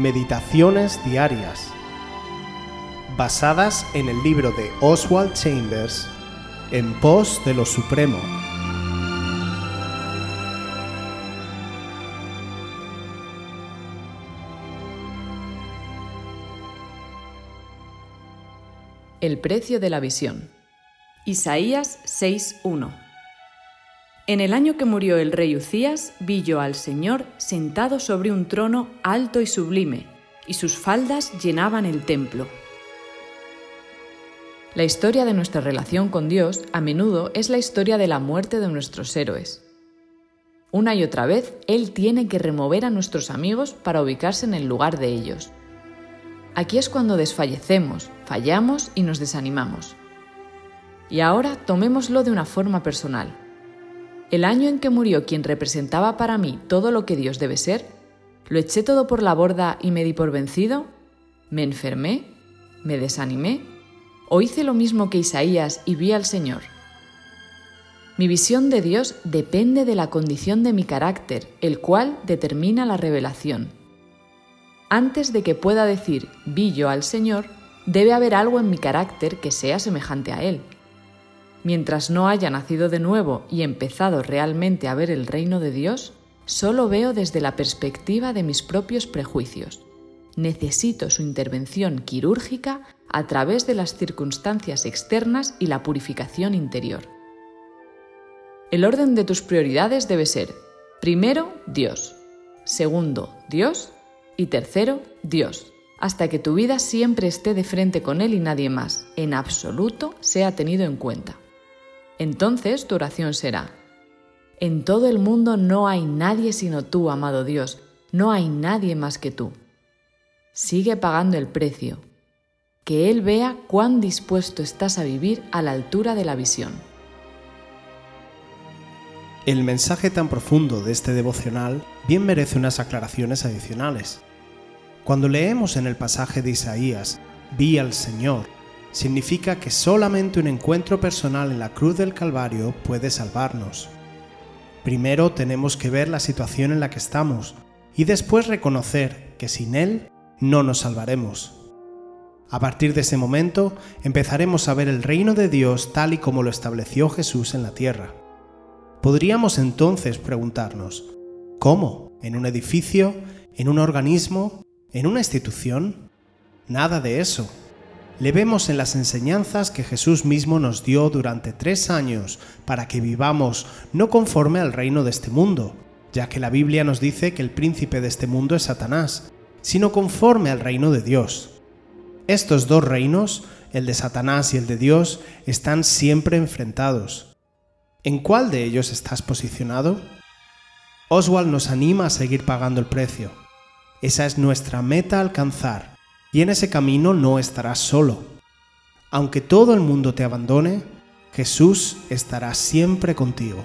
Meditaciones Diarias, basadas en el libro de Oswald Chambers, En pos de lo Supremo. El precio de la visión. Isaías 6.1 En el año que murió el rey Ucías, vi yo al Señor sentado sobre un trono alto y sublime, y sus faldas llenaban el templo. La historia de nuestra relación con Dios a menudo es la historia de la muerte de nuestros héroes. Una y otra vez, Él tiene que remover a nuestros amigos para ubicarse en el lugar de ellos. Aquí es cuando desfallecemos, fallamos y nos desanimamos. Y ahora tomémoslo de una forma personal. El año en que murió quien representaba para mí todo lo que Dios debe ser, ¿lo eché todo por la borda y me di por vencido? ¿Me enfermé? ¿Me desanimé? ¿O hice lo mismo que Isaías y vi al Señor? Mi visión de Dios depende de la condición de mi carácter, el cual determina la revelación. Antes de que pueda decir vi yo al Señor, debe haber algo en mi carácter que sea semejante a Él. Mientras no haya nacido de nuevo y empezado realmente a ver el reino de Dios, solo veo desde la perspectiva de mis propios prejuicios. Necesito su intervención quirúrgica a través de las circunstancias externas y la purificación interior. El orden de tus prioridades debe ser, primero, Dios, segundo, Dios y tercero, Dios, hasta que tu vida siempre esté de frente con Él y nadie más, en absoluto, sea tenido en cuenta. Entonces tu oración será, en todo el mundo no hay nadie sino tú, amado Dios, no hay nadie más que tú. Sigue pagando el precio, que Él vea cuán dispuesto estás a vivir a la altura de la visión. El mensaje tan profundo de este devocional bien merece unas aclaraciones adicionales. Cuando leemos en el pasaje de Isaías, vi al Señor, significa que solamente un encuentro personal en la cruz del Calvario puede salvarnos. Primero tenemos que ver la situación en la que estamos y después reconocer que sin Él no nos salvaremos. A partir de ese momento empezaremos a ver el reino de Dios tal y como lo estableció Jesús en la tierra. Podríamos entonces preguntarnos, ¿cómo? ¿En un edificio? ¿En un organismo? ¿En una institución? Nada de eso. Le vemos en las enseñanzas que Jesús mismo nos dio durante tres años para que vivamos no conforme al reino de este mundo, ya que la Biblia nos dice que el príncipe de este mundo es Satanás, sino conforme al reino de Dios. Estos dos reinos, el de Satanás y el de Dios, están siempre enfrentados. ¿En cuál de ellos estás posicionado? Oswald nos anima a seguir pagando el precio. Esa es nuestra meta alcanzar, y en ese camino no estarás solo. Aunque todo el mundo te abandone, Jesús estará siempre contigo.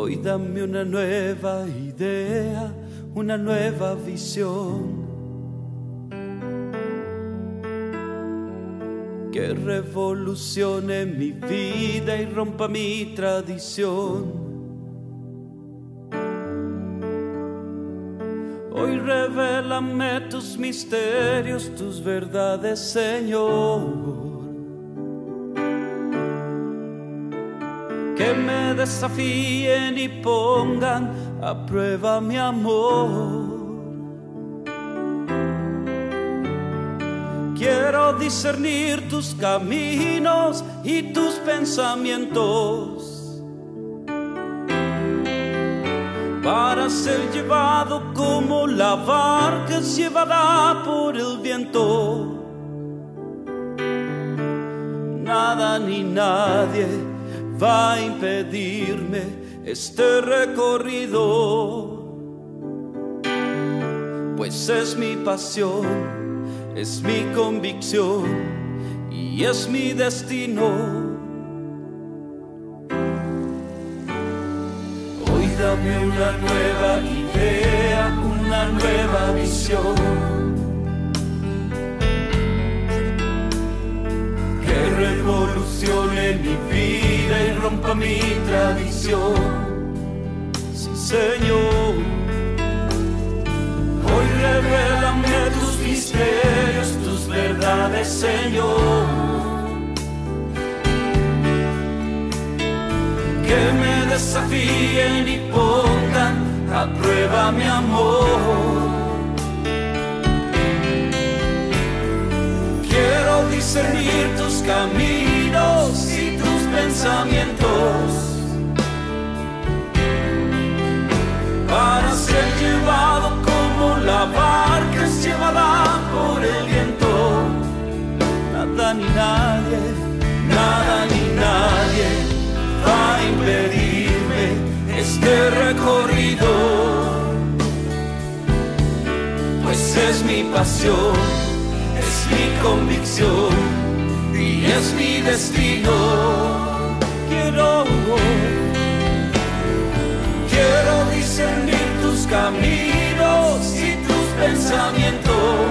Hoy dame una nueva idea, una nueva visión. Que revolucione mi vida y rompa mi tradición. Hoy revélame tus misterios, tus verdades, Señor. Que me desafíen y pongan a prueba mi amor. Quiero discernir tus caminos y tus pensamientos para ser llevado como la barca llevada por el viento. Nada ni nadie va a impedirme este recorrido, pues es mi pasión es mi convicción y es mi destino. Hoy dame una nueva idea, una nueva visión. Que revolucione mi vida rompa mi tradición. Sí, Señor. Hoy revélame tus misterios, tus verdades, Señor. Que me desafíen y pongan a prueba mi amor. Quiero discernir tus caminos para ser llevado como la barca es llevada por el viento. Nada ni nadie, nada ni nadie va a impedirme este recorrido. Pues es mi pasión, es mi convicción y es mi destino. Quiero, quiero discernir tus caminos y tus pensamientos.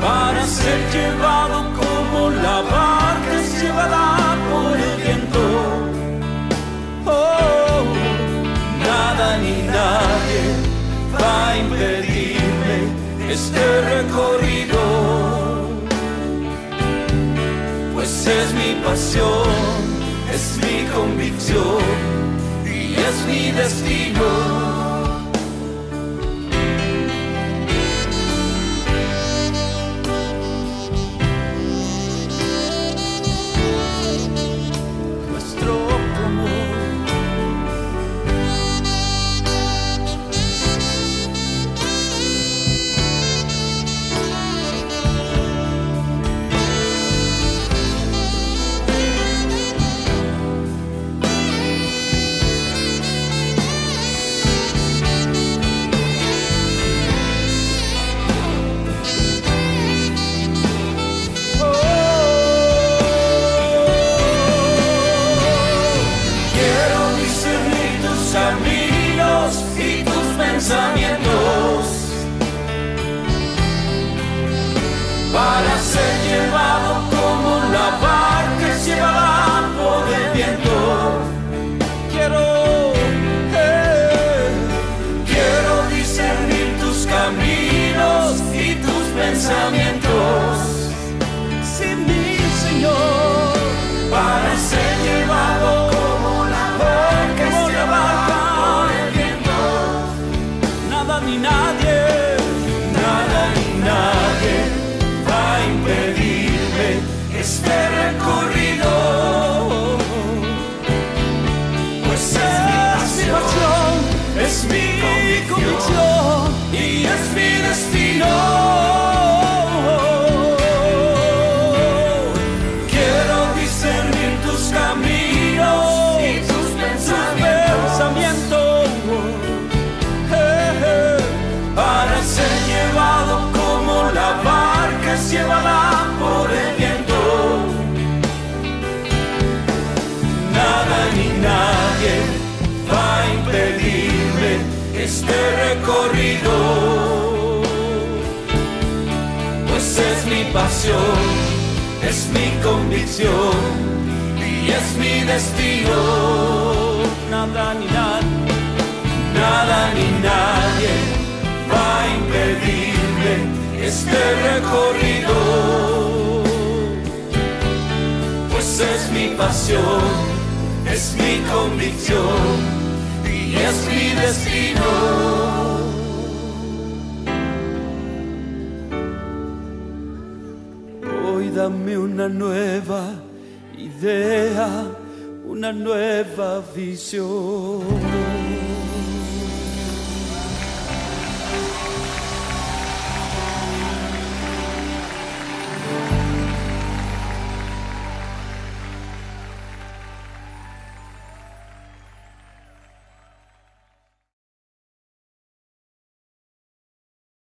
Para ser llevado como la barca llevada por el viento. Oh, nada ni nadie va a impedirme este recorrido, es mi convicción y es mi destino. Caminos y tus pensamientos para ser llevado como la barca es llevada por el viento. Quiero, quiero discernir tus caminos y tus pensamientos. Este recorrido. Pasión, es mi convicción y es mi destino. Nada ni nadie, nada ni nadie va a impedirme este recorrido, pues pasión, es mi convicción y es mi destino. Dame una nueva idea, una nueva visión.